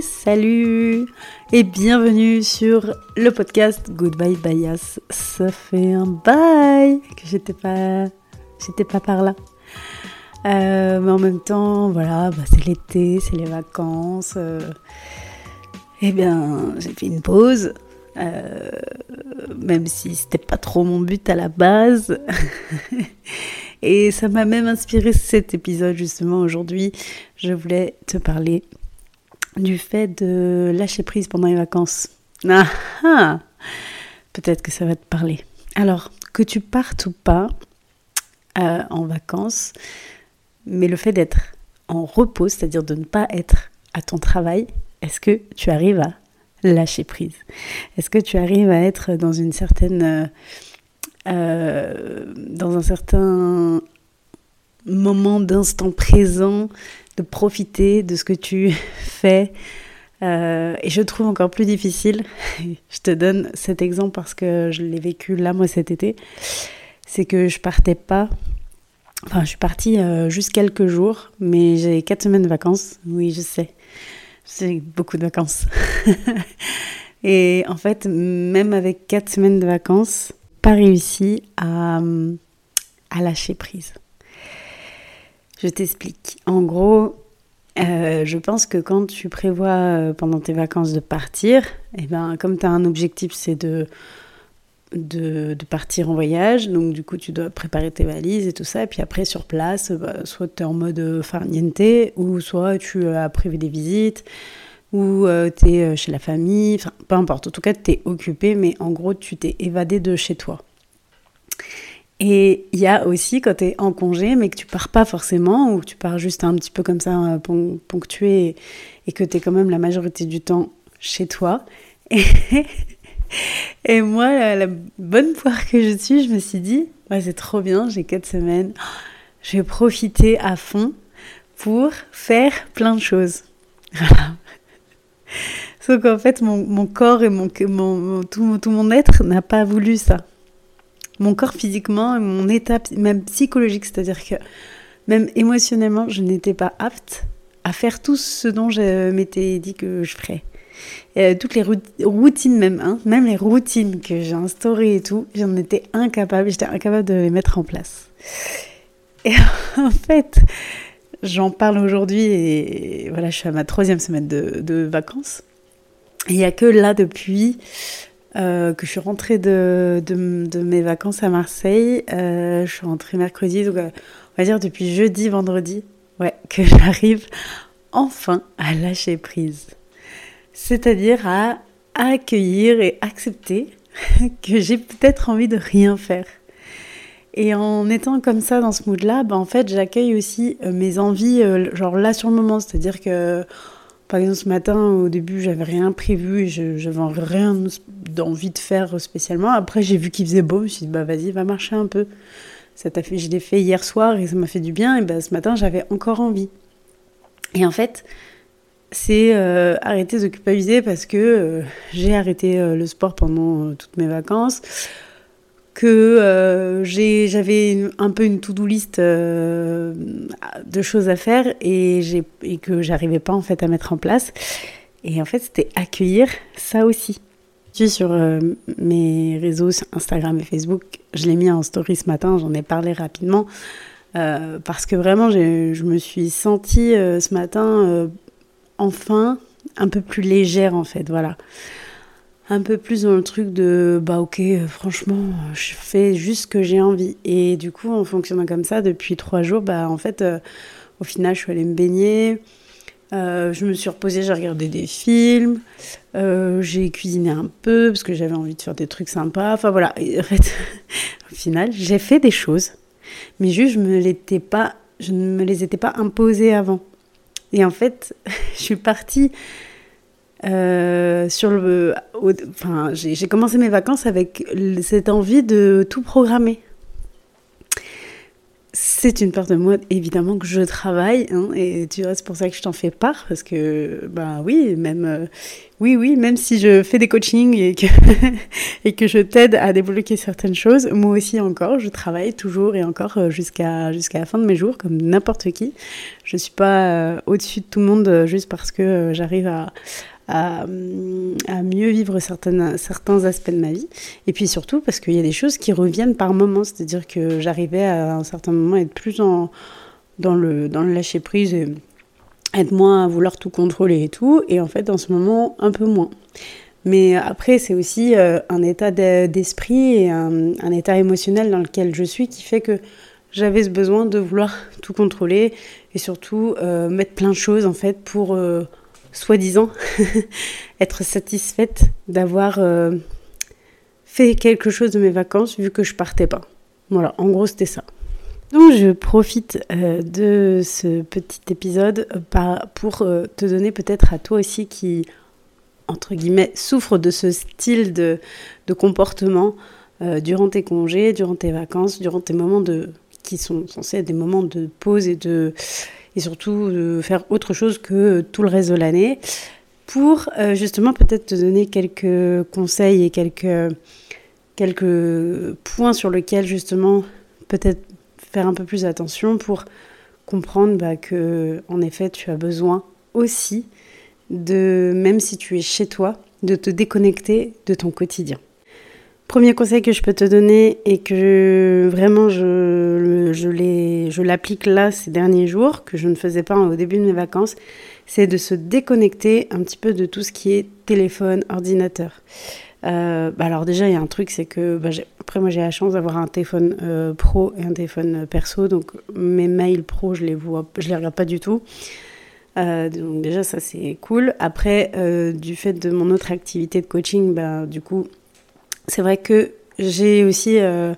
salut et bienvenue sur le podcast Goodbye Bias. Ça fait un bail que j'étais pas, j'étais pas par là. Euh, mais en même temps, voilà, bah, c'est l'été, c'est les vacances. Euh, eh bien, j'ai fait une pause, euh, même si c'était pas trop mon but à la base. Et ça m'a même inspiré cet épisode justement aujourd'hui. Je voulais te parler du fait de lâcher prise pendant les vacances. Ah, ah Peut-être que ça va te parler. Alors, que tu partes ou pas euh, en vacances, mais le fait d'être en repos, c'est-à-dire de ne pas être à ton travail, est-ce que tu arrives à lâcher prise? Est-ce que tu arrives à être dans une certaine... Euh, euh, dans un certain moment d'instant présent, de profiter de ce que tu fais. Euh, et je trouve encore plus difficile, je te donne cet exemple parce que je l'ai vécu là, moi, cet été, c'est que je partais pas, enfin, je suis partie euh, juste quelques jours, mais j'ai quatre semaines de vacances, oui, je sais, j'ai beaucoup de vacances. et en fait, même avec quatre semaines de vacances, pas réussi à, à lâcher prise. Je t'explique. En gros, euh, je pense que quand tu prévois euh, pendant tes vacances de partir, eh ben, comme tu as un objectif, c'est de, partir en voyage, donc du coup tu dois préparer tes valises et tout ça, et puis après sur place, bah, soit tu es en mode farniente, ou soit tu as prévu des visites, ou euh, tu es chez la famille, enfin peu importe, en tout cas tu es occupé, mais en gros tu t'es évadé de chez toi. Et il y a aussi quand tu es en congé, mais que tu pars pas forcément, ou tu pars juste un petit peu comme ça, euh, ponctué, et que tu es quand même la majorité du temps chez toi. Et, moi, la, bonne poire que je suis, je me suis dit, c'est trop bien, j'ai quatre semaines, je vais profiter à fond pour faire plein de choses. Sauf qu'en fait, mon, corps et mon, tout mon être n'a pas voulu ça mon corps physiquement, mon état même psychologique, c'est-à-dire que même émotionnellement, je n'étais pas apte à faire tout ce dont je m'étais dit que je ferais. Euh, toutes les routines même, hein, même les routines que j'ai instaurées et tout, j'en étais incapable, j'étais incapable de les mettre en place. Et en fait, j'en parle aujourd'hui et voilà, je suis à ma troisième semaine de, de vacances. Il n'y a que là depuis euh, que je suis rentrée de, de, mes vacances à Marseille. Euh, je suis rentrée mercredi, donc euh, on va dire depuis jeudi, vendredi, ouais, que j'arrive enfin à lâcher prise. C'est-à-dire à accueillir et accepter que j'ai peut-être envie de rien faire. Et en étant comme ça dans ce mood-là, bah, en fait, j'accueille aussi mes envies, genre là sur le moment. C'est-à-dire que par exemple, ce matin, au début, j'avais rien prévu et je n'avais rien d'envie de faire spécialement. Après, j'ai vu qu'il faisait beau, je me suis dit, bah vas-y, va marcher un peu. Ça t'a fait, je l'ai fait hier soir et ça m'a fait du bien. Et ben, ce matin, j'avais encore envie. Et en fait, c'est euh, arrêter de culpabiliser parce que euh, j'ai arrêté euh, le sport pendant toutes mes vacances que euh, j'avais un peu une to-do list euh, de choses à faire et, et que j'arrivais pas en fait à mettre en place. Et en fait, c'était accueillir ça aussi. Sur euh, mes réseaux Instagram et Facebook. Je l'ai mis en story ce matin, j'en ai parlé rapidement. parce que vraiment, je me suis sentie ce matin enfin un peu plus légère en fait. Voilà un peu plus dans le truc de bah ok franchement je fais juste ce que j'ai envie. Et du coup en fonctionnant comme ça depuis trois jours bah en fait euh, au final je suis allée me baigner. Euh, je me suis reposée j'ai regardé des films. Euh, j'ai cuisiné un peu parce que j'avais envie de faire des trucs sympas. Enfin voilà. En fait au final j'ai fait des choses mais juste je me l'étais pas je ne me les étais pas imposées avant. Et en fait je suis partie euh, sur le, enfin, j'ai commencé mes vacances avec cette envie de tout programmer. c'est une part de moi, évidemment, que je travaille, hein, et tu vois, c'est pour ça que je t'en fais part, parce que, ben oui, même, euh, oui, oui, même si je fais des coachings et que, et que je t'aide à débloquer certaines choses, moi aussi encore, je travaille toujours et encore euh, jusqu'à jusqu'à la fin de mes jours, comme n'importe qui. Je suis pas au-dessus de tout le monde juste parce que j'arrive à, mieux vivre certains aspects de ma vie. Et puis surtout parce qu'il y a des choses qui reviennent par moments. C'est-à-dire que j'arrivais à un certain moment à être plus en, dans, le, dans le lâcher prise et être moins à vouloir tout contrôler et tout. Et en fait, en ce moment, un peu moins. Mais après, c'est aussi euh, un état d'esprit et un, état émotionnel dans lequel je suis qui fait que j'avais ce besoin de vouloir tout contrôler et surtout euh, mettre plein de choses en fait pour euh, soi-disant, être satisfaite d'avoir euh, fait quelque chose de mes vacances vu que je partais pas. Voilà, en gros c'était ça. Donc je profite euh, de ce petit épisode euh, pour te donner peut-être à toi aussi qui, entre guillemets, souffre de ce style de, de comportement durant tes congés, durant tes vacances, durant tes moments de qui sont censés être des moments de pause et de et surtout de faire autre chose que tout le reste de l'année pour euh, justement peut-être te donner quelques conseils et quelques, quelques points sur lesquels justement peut-être faire un peu plus attention pour comprendre bah, que en effet tu as besoin aussi de, même si tu es chez toi, de te déconnecter de ton quotidien. Premier conseil que je peux te donner et que vraiment je, je l'applique là ces derniers jours, que je ne faisais pas au début de mes vacances, c'est de se déconnecter un petit peu de tout ce qui est téléphone, ordinateur. Euh, bah alors déjà, il y a un truc, c'est que bah, après moi j'ai la chance d'avoir un téléphone euh, pro et un téléphone perso, donc mes mails pro je les vois, je les regarde pas du tout. Euh, donc déjà ça c'est cool. Après, du fait de mon autre activité de coaching, bah, du coup c'est vrai que j'ai aussi euh,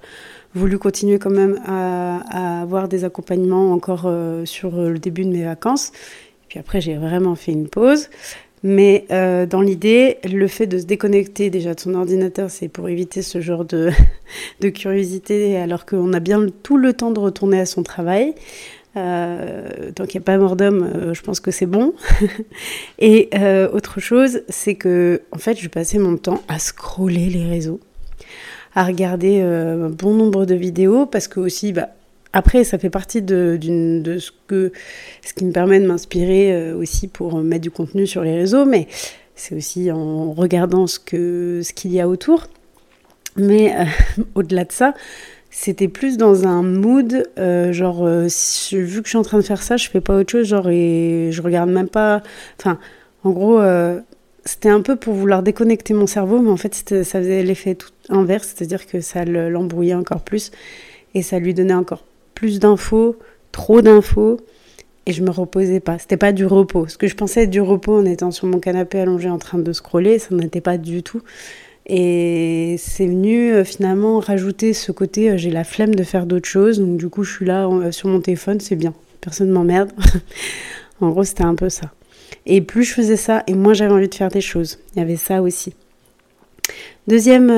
voulu continuer quand même à, avoir des accompagnements encore euh, sur le début de mes vacances. Et puis après, j'ai vraiment fait une pause. Mais euh, dans l'idée, le fait de se déconnecter déjà de son ordinateur, c'est pour éviter ce genre de, de curiosité alors qu'on a bien tout le temps de retourner à son travail. Euh, tant qu'il n'y a pas mort d'homme, je pense que c'est bon. et autre chose, c'est que en fait, je passais mon temps à scroller les réseaux à regarder euh, un bon nombre de vidéos parce que aussi, bah, après, ça fait partie de, ce, que, ce qui me permet de m'inspirer euh, aussi pour mettre du contenu sur les réseaux, mais c'est aussi en regardant ce qu'il ce qu'il y a autour. Mais euh, au-delà de ça, c'était plus dans un mood, genre, vu que je suis en train de faire ça, je fais pas autre chose, genre, et je regarde même pas. Enfin, en gros, c'était un peu pour vouloir déconnecter mon cerveau, mais en fait, ça faisait l'effet tout inverse, c'est-à-dire que ça l'embrouillait encore plus et ça lui donnait encore plus d'infos, trop d'infos, et je me reposais pas. C'était pas du repos. Ce que je pensais être du repos en étant sur mon canapé allongé en train de scroller, ça n'était pas du tout. Et c'est venu euh, finalement rajouter ce côté euh, j'ai la flemme de faire d'autres choses, donc du coup je suis là euh, sur mon téléphone, c'est bien, personne m'emmerde. en gros, c'était un peu ça. Et plus je faisais ça, et moins j'avais envie de faire des choses. Il y avait ça aussi. Deuxième,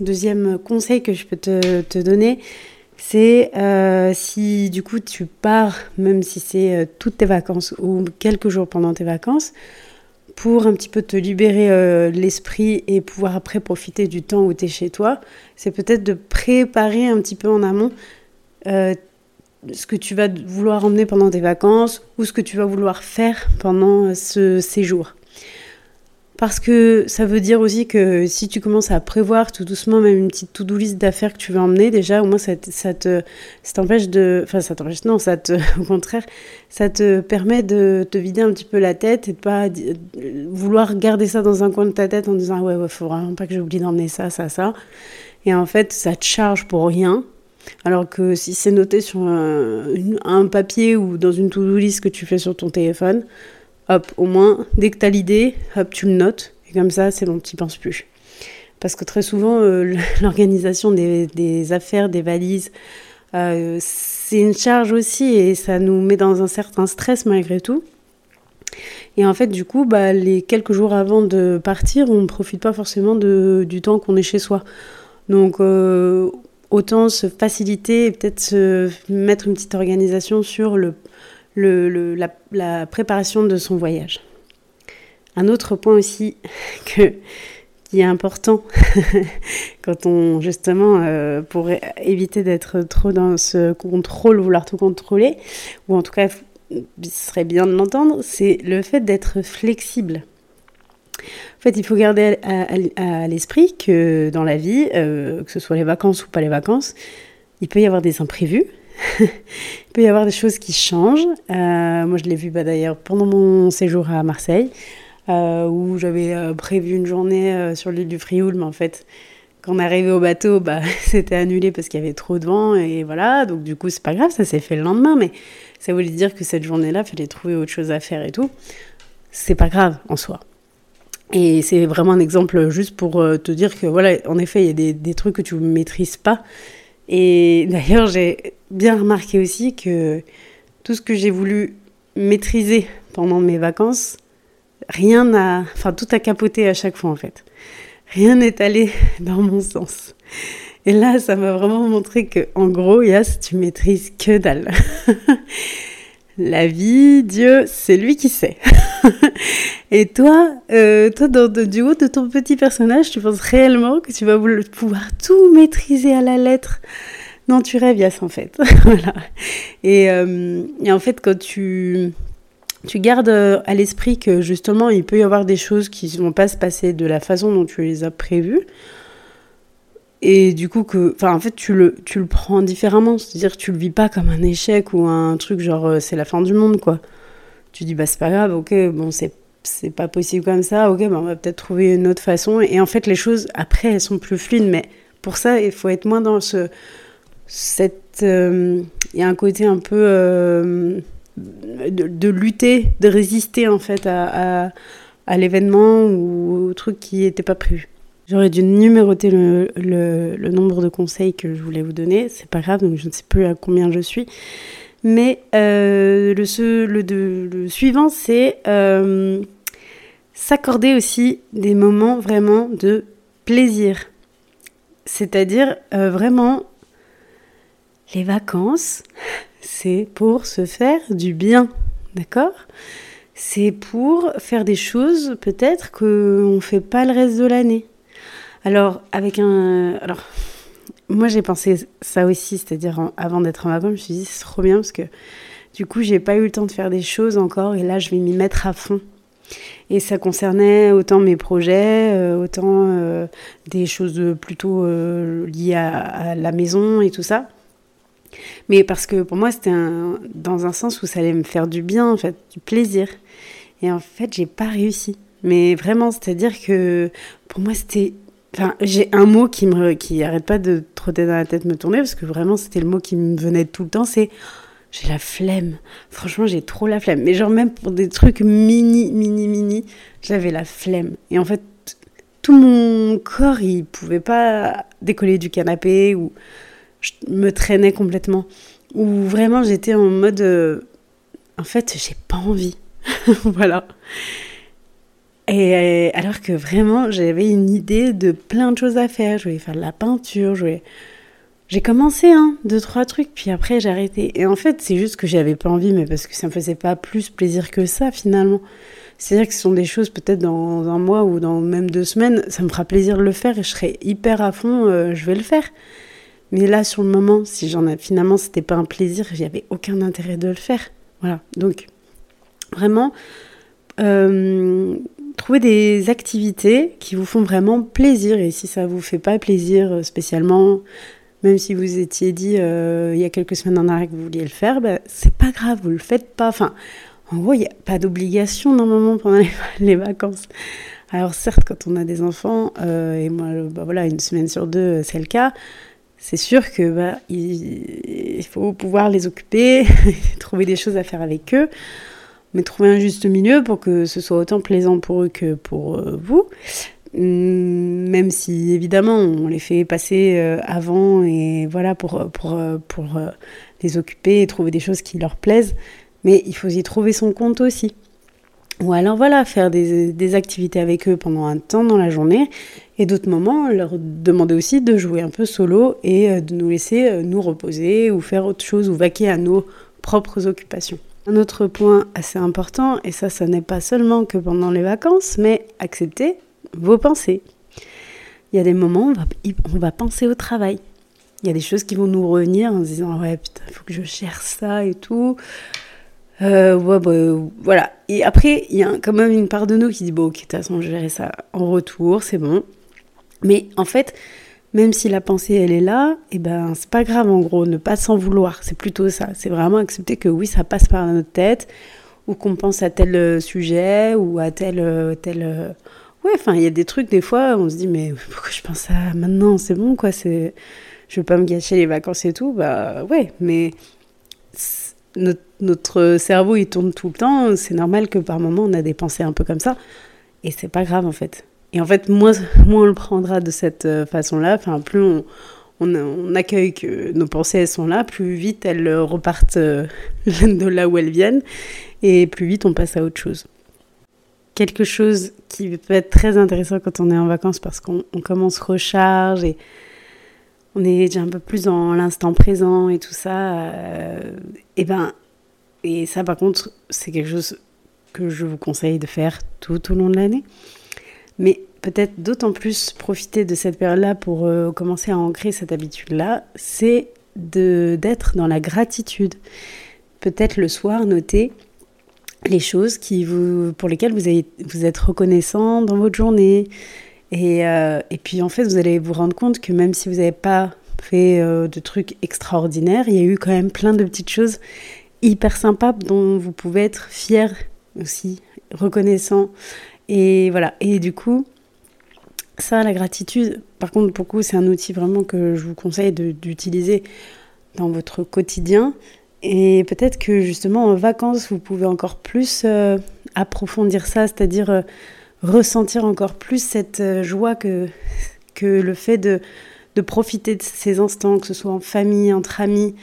deuxième conseil que je peux te, te donner, c'est si du coup tu pars, même si c'est toutes tes vacances ou quelques jours pendant tes vacances, pour un petit peu te libérer l'esprit et pouvoir après profiter du temps où tu es chez toi, c'est peut-être de préparer un petit peu en amont ce que tu vas vouloir emmener pendant tes vacances ou ce que tu vas vouloir faire pendant euh, ce séjour. Parce que ça veut dire aussi que si tu commences à prévoir tout doucement même une petite to-do list d'affaires que tu veux emmener, déjà au moins ça, te ça t'empêche de... Enfin ça t'empêche, non, ça te, au contraire, ça te permet de te vider un petit peu la tête et de pas vouloir garder ça dans un coin de ta tête en disant ouais, ouais, faut vraiment pas que j'oublie d'emmener ça, ça, ça. Et en fait ça te charge pour rien alors que si c'est noté sur un, papier ou dans une to-do list que tu fais sur ton téléphone, hop, au moins, dès que tu as l'idée, hop, tu le notes. Et comme ça, c'est bon, tu penses plus. Parce que très souvent, euh, l'organisation des, affaires, des valises, euh, c'est une charge aussi et ça nous met dans un certain stress malgré tout. Et en fait, du coup, bah, les quelques jours avant de partir, on ne profite pas forcément de, du temps qu'on est chez soi. Donc, euh, autant se faciliter et peut-être se mettre une petite organisation sur le, la, préparation de son voyage. Un autre point aussi qui est important quand on justement euh, pour éviter d'être trop dans ce contrôle, vouloir tout contrôler, ou en tout cas ce serait bien de l'entendre, c'est le fait d'être flexible. En fait, il faut garder à, l'esprit que dans la vie, euh, que ce soit les vacances ou pas les vacances, il peut y avoir des imprévus. Il peut y avoir des choses qui changent. Euh, moi, je l'ai vu bah, d'ailleurs pendant mon séjour à Marseille, euh, où j'avais prévu une journée sur l'île du Frioul, mais en fait, quand on est arrivé au bateau, bah, c'était annulé parce qu'il y avait trop de vent, et voilà. Donc, du coup, c'est pas grave, ça s'est fait le lendemain, mais ça voulait dire que cette journée-là, il fallait trouver autre chose à faire et tout. C'est pas grave en soi. Et c'est vraiment un exemple juste pour euh, te dire que, voilà, en effet, il y a des, des trucs que tu ne maîtrises pas. Et d'ailleurs, j'ai bien remarqué aussi que tout ce que j'ai voulu maîtriser pendant mes vacances, rien n'a. Enfin, tout a capoté à chaque fois, en fait. Rien n'est allé dans mon sens. Et là, ça m'a vraiment montré que, en gros, Yas, tu maîtrises que dalle. La vie, Dieu, c'est lui qui sait. Et toi, euh, toi dans, du haut de ton petit personnage, tu penses réellement que tu vas pouvoir tout maîtriser à la lettre? Non, tu rêves, Yas, en fait. voilà. Et, euh, et, en fait, quand tu, tu gardes euh, à l'esprit que justement, il peut y avoir des choses qui ne vont pas se passer de la façon dont tu les as prévues, et du coup que en fait tu le tu le prends différemment c'est-à-dire tu le vis pas comme un échec ou un truc genre c'est la fin du monde quoi tu dis bah c'est pas grave ok bon c'est c'est pas possible comme ça ok bah on va peut-être trouver une autre façon et en fait les choses après elles sont plus fluides mais pour ça il faut être moins dans ce cette euh, il y a un côté un peu euh, de, lutter de résister en fait à, à, à l'événement ou au truc qui n'était pas prévu J'aurais dû numéroter le, le, nombre de conseils que je voulais vous donner. C'est pas grave, donc je ne sais plus à combien je suis. Mais euh, le, suivant, c'est euh, s'accorder aussi des moments vraiment de plaisir. C'est-à-dire euh, vraiment, les vacances, c'est pour se faire du bien. D'accord? C'est pour faire des choses peut-être qu'on ne fait pas le reste de l'année. Alors, avec un. Alors, moi, j'ai pensé ça aussi, c'est-à-dire avant d'être en vacances, je me suis dit, c'est trop bien parce que du coup, j'ai pas eu le temps de faire des choses encore et là, je vais m'y mettre à fond. Et ça concernait autant mes projets, euh, autant euh, des choses plutôt euh, liées à, la maison et tout ça. Mais parce que pour moi, c'était dans un sens où ça allait me faire du bien, en fait, du plaisir. Et en fait, j'ai pas réussi. Mais vraiment, c'est-à-dire que pour moi, c'était Enfin, j'ai un mot qui me qui arrête pas de trotter dans la tête, me tourner, parce que vraiment c'était le mot qui me venait tout le temps, c'est j'ai la flemme. Franchement, j'ai trop la flemme. Mais genre même pour des trucs mini, mini, mini, j'avais la flemme. Et en fait, tout mon corps, il pouvait pas décoller du canapé ou je me traînais complètement. Ou vraiment, j'étais en mode, euh, en fait, j'ai pas envie. voilà. Et euh, alors que vraiment, j'avais une idée de plein de choses à faire. Je voulais faire de la peinture, je J'ai commencé, hein, deux, trois trucs, puis après j'ai arrêté. Et en fait, c'est juste que j'avais pas envie, mais parce que ça me faisait pas plus plaisir que ça, finalement. C'est-à-dire que ce sont des choses, peut-être dans un mois ou dans même deux semaines, ça me fera plaisir de le faire et je serai hyper à fond, euh, je vais le faire. Mais là, sur le moment, si j'en ai, finalement, c'était pas un plaisir, avait aucun intérêt de le faire. Voilà. Donc, vraiment, euh, Trouvez des activités qui vous font vraiment plaisir. Et si ça vous fait pas plaisir euh, spécialement, même si vous étiez dit euh, il y a quelques semaines en arrière que vous vouliez le faire, bah, c'est pas grave, vous le faites pas. Enfin, en gros, il n'y a pas d'obligation normalement pendant les, vacances. Alors certes, quand on a des enfants, euh, et moi, bah, voilà, une semaine sur deux, c'est le cas, c'est sûr que bah, il, faut pouvoir les occuper, trouver des choses à faire avec eux mais trouver un juste milieu pour que ce soit autant plaisant pour eux que pour euh, vous. Hum, même si évidemment on les fait passer euh, avant et voilà pour, pour, euh, pour les occuper et trouver des choses qui leur plaisent, mais il faut y trouver son compte aussi. Ou alors voilà, faire des, des, activités avec eux pendant un temps dans la journée. Et d'autres moments, leur demander aussi de jouer un peu solo et de nous laisser nous reposer ou faire autre chose ou vaquer à nos propres occupations. Un autre point assez important, et ça, ça n'est pas seulement que pendant les vacances, mais accepter vos pensées. Il y a des moments où on va, penser au travail. Il y a des choses qui vont nous revenir en se disant ouais putain, il faut que je cherche ça et tout. Euh, ouais, bah, voilà. Et après, il y a quand même une part de nous qui dit bon, ok, de toute façon, je gérer ça en retour, c'est bon. Mais en fait, même si la pensée elle est là, et eh ben c'est pas grave en gros, ne pas s'en vouloir. C'est plutôt ça. C'est vraiment accepter que oui, ça passe par notre tête, ou qu'on pense à tel euh, sujet, ou à tel euh, tel. Ouais, enfin, il y a des trucs des fois, on se dit mais pourquoi je pense à maintenant, c'est bon quoi, c'est je veux pas me gâcher les vacances et tout, bah ouais, mais notre, cerveau il tourne tout le temps, c'est normal que par moment on a des pensées un peu comme ça, et c'est pas grave en fait. Et en fait, moins, on le prendra de cette euh, façon-là, enfin plus on, accueille que nos pensées sont là, plus vite elles repartent euh, de là où elles viennent, et plus vite on passe à autre chose. Quelque chose qui peut être très intéressant quand on est en vacances parce qu'on commence recharge et on est déjà un peu plus dans l'instant présent et tout ça. Euh, et ben, et ça par contre, c'est quelque chose que je vous conseille de faire tout au long de l'année. Mais peut-être d'autant plus profiter de cette période-là pour euh, commencer à ancrer cette habitude-là, c'est d'être dans la gratitude. Peut-être le soir, noter les choses qui vous, pour lesquelles vous, êtes reconnaissant dans votre journée. Et, euh, et, puis en fait, vous allez vous rendre compte que même si vous n'avez pas fait euh, de trucs extraordinaires, il y a eu quand même plein de petites choses hyper sympas dont vous pouvez être fier aussi, reconnaissant. Et voilà. Et du coup, ça, la gratitude, par contre, pour vous, c'est un outil vraiment que je vous conseille d'utiliser dans votre quotidien. Et peut-être que justement en vacances, vous pouvez encore plus euh, approfondir ça, c'est-à-dire ressentir encore plus cette euh, joie que, que le fait de, de profiter de ces instants, que ce soit en famille, entre amis,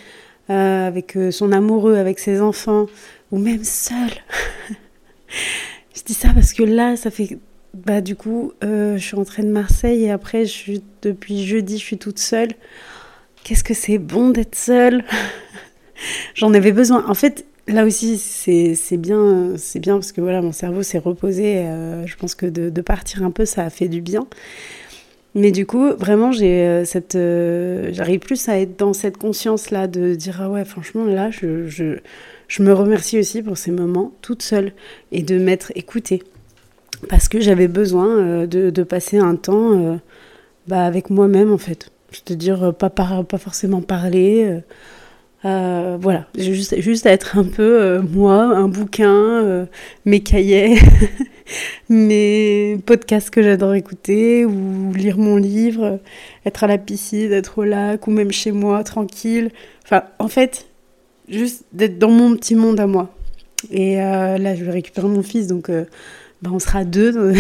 euh, avec euh, son amoureux, avec ses enfants, ou même seul. je dis ça parce que là, ça fait... Bah, du coup, je suis rentrée de Marseille et après, depuis jeudi, je suis toute seule. Qu'est-ce que c'est bon d'être seule? J'en avais besoin. En fait, là aussi, c'est bien, c'est bien parce que voilà, mon cerveau s'est reposé. Euh, je pense que de, partir un peu, ça a fait du bien. Mais du coup, vraiment, j'ai euh, cette, euh, j'arrive plus à être dans cette conscience-là de dire ah ouais, franchement, là, je, je, je, me remercie aussi pour ces moments toute seule et de m'être écoutée parce que j'avais besoin de, de, passer un temps bah, avec moi-même en fait. Je te dire pas forcément parler euh, voilà, juste, juste être un peu euh, moi, un bouquin, euh, mes cahiers, mes podcasts que j'adore écouter, ou lire mon livre, être à la piscine, être au lac, ou même chez moi, tranquille. Enfin, en fait, juste d'être dans mon petit monde à moi. Et là, je vais récupérer mon fils, donc ben, on sera deux,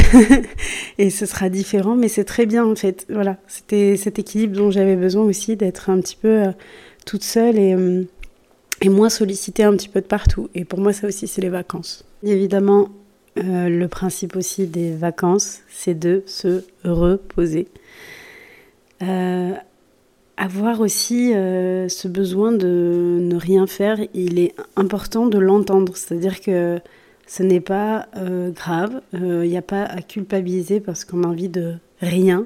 et ce sera différent, mais c'est très bien en fait. Voilà, c'était cet équilibre dont j'avais besoin aussi, d'être un petit peu toute seule et, euh, et moins sollicitée un petit peu de partout. Et pour moi, ça aussi, c'est les vacances. Évidemment, euh, le principe aussi des vacances, c'est de se reposer. Euh, avoir aussi ce besoin de ne rien faire, il est important de l'entendre. C'est-à-dire que ce n'est pas grave, il n'y a pas à culpabiliser parce qu'on a envie de rien.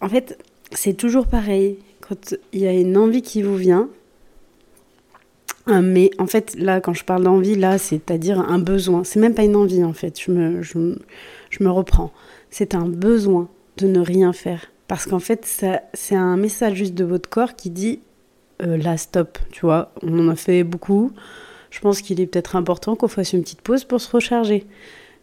En fait, c'est toujours pareil quand il y a une envie qui vous vient, euh, mais en fait, là, quand je parle d'envie, là, c'est-à-dire un besoin. C'est même pas une envie, en fait. Je me, je, me reprends. C'est un besoin de ne rien faire. Parce qu'en fait, c'est un message juste de votre corps qui dit euh, là, stop. Tu vois, on en a fait beaucoup. Je pense qu'il est peut-être important qu'on fasse une petite pause pour se recharger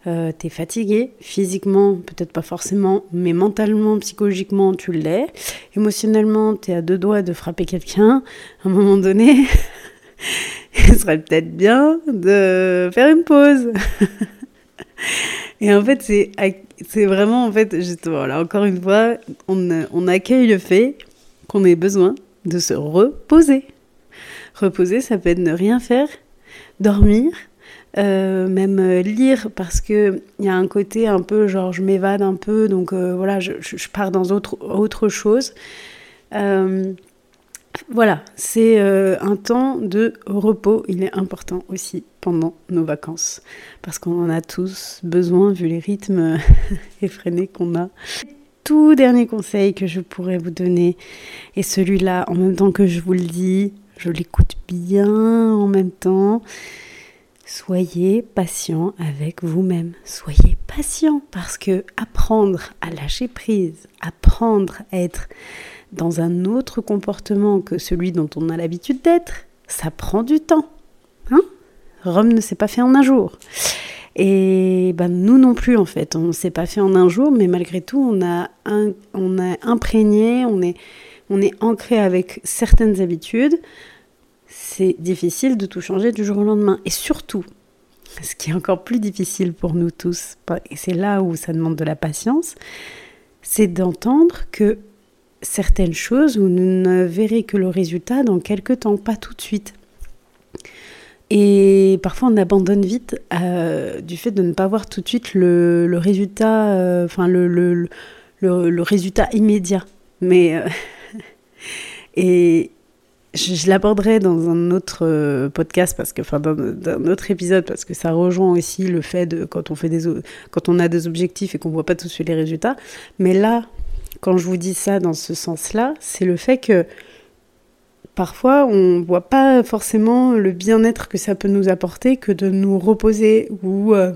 euh, t'es fatigué, physiquement, peut-être pas forcément, mais mentalement, psychologiquement, tu l'es. Émotionnellement, t'es à deux doigts de frapper quelqu'un. À un moment donné, il serait peut-être bien de faire une pause. Et en fait, c'est, vraiment, en fait, justement, là, encore une fois, on, on accueille le fait qu'on ait besoin de se reposer. Reposer, ça peut être ne rien faire, dormir, même lire parce que il y a un côté un peu genre je m'évade un peu donc voilà je, je, pars dans autre, autre chose voilà, c'est euh, un temps de repos. Il est important aussi pendant nos vacances parce qu'on en a tous besoin vu les rythmes effrénés qu'on a. Tout dernier conseil que je pourrais vous donner et celui-là en même temps que je vous le dis, je l'écoute bien en même temps. Soyez patient avec vous-même. Soyez patient parce que apprendre à lâcher prise, apprendre à être dans un autre comportement que celui dont on a l'habitude d'être, ça prend du temps. Hein? Rome ne s'est pas fait en un jour. Et ben, nous non plus, en fait. On ne s'est pas fait en un jour, mais malgré tout, on a, on a imprégné, on est, on est ancré avec certaines habitudes. C'est difficile de tout changer du jour au lendemain. Et surtout, ce qui est encore plus difficile pour nous tous, et c'est là où ça demande de la patience, c'est d'entendre que certaines choses, vous ne verrez que le résultat dans quelques temps, pas tout de suite. Et parfois on abandonne vite euh, du fait de ne pas voir tout de suite le, résultat, euh, résultat immédiat. Mais euh, et je, l'aborderai dans un autre podcast parce que, enfin, dans, un autre épisode parce que ça rejoint aussi le fait de quand on fait des, quand on a des objectifs et qu'on voit pas tout de suite les résultats. Mais là, quand je vous dis ça dans ce sens-là, c'est le fait que parfois on ne voit pas forcément le bien-être que ça peut nous apporter que de nous reposer ou euh,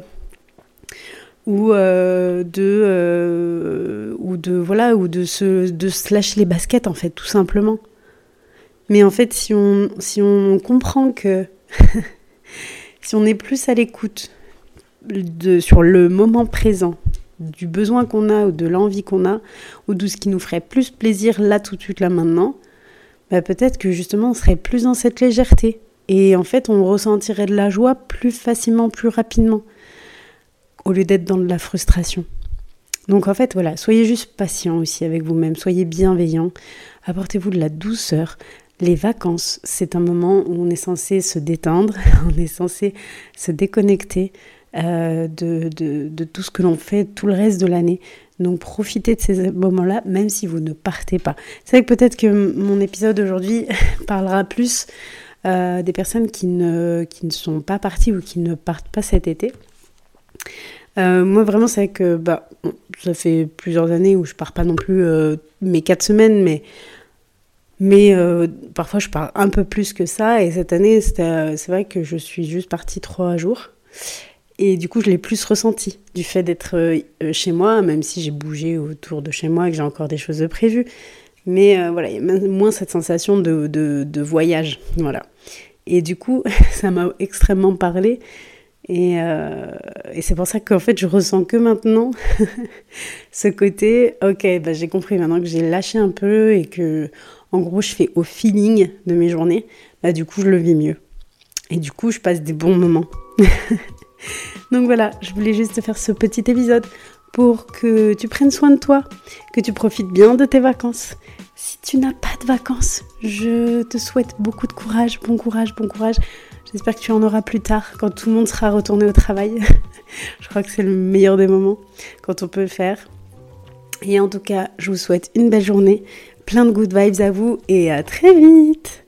ou euh, de euh, ou de voilà ou de se de lâcher les baskets en fait tout simplement. Mais en fait si on si on comprend que si on est plus à l'écoute de sur le moment présent du besoin qu'on a ou de l'envie qu'on a ou de ce qui nous ferait plus plaisir là tout de suite là maintenant, bah peut-être que justement on serait plus dans cette légèreté et en fait on ressentirait de la joie plus facilement, plus rapidement au lieu d'être dans de la frustration. Donc en fait voilà, soyez juste patient aussi avec vous-même, soyez bienveillant, apportez-vous de la douceur. Les vacances, c'est un moment où on est censé se détendre, on est censé se déconnecter, euh, de, de, tout ce que l'on fait tout le reste de l'année. Donc profitez de ces moments-là, même si vous ne partez pas. C'est vrai que peut-être que mon épisode aujourd'hui parlera plus euh, des personnes qui ne, qui ne sont pas parties ou qui ne partent pas cet été. Euh, moi vraiment c'est vrai que bah, ça fait plusieurs années où je pars pas non plus mes quatre semaines, mais mais parfois je pars un peu plus que ça. Et cette année, c'est vrai que je suis juste partie trois jours. Et du coup, je l'ai plus ressenti du fait d'être euh, chez moi, même si j'ai bougé autour de chez moi et que j'ai encore des choses de prévues. Mais euh, voilà, il y a moins cette sensation de, de, voyage. Voilà. Et du coup, ça m'a extrêmement parlé. Et, euh, et c'est pour ça qu'en fait, je ressens que maintenant ce côté, ok, bah, j'ai compris maintenant que j'ai lâché un peu et que, en gros, je fais au feeling de mes journées. Bah, du coup, je le vis mieux. Et du coup, je passe des bons moments. Donc voilà, je voulais juste faire ce petit épisode pour que tu prennes soin de toi, que tu profites bien de tes vacances. Si tu n'as pas de vacances, je te souhaite beaucoup de courage, bon courage, bon courage. J'espère que tu en auras plus tard, quand tout le monde sera retourné au travail. je crois que c'est le meilleur des moments, quand on peut le faire. Et en tout cas, je vous souhaite une belle journée, plein de good vibes à vous et à très vite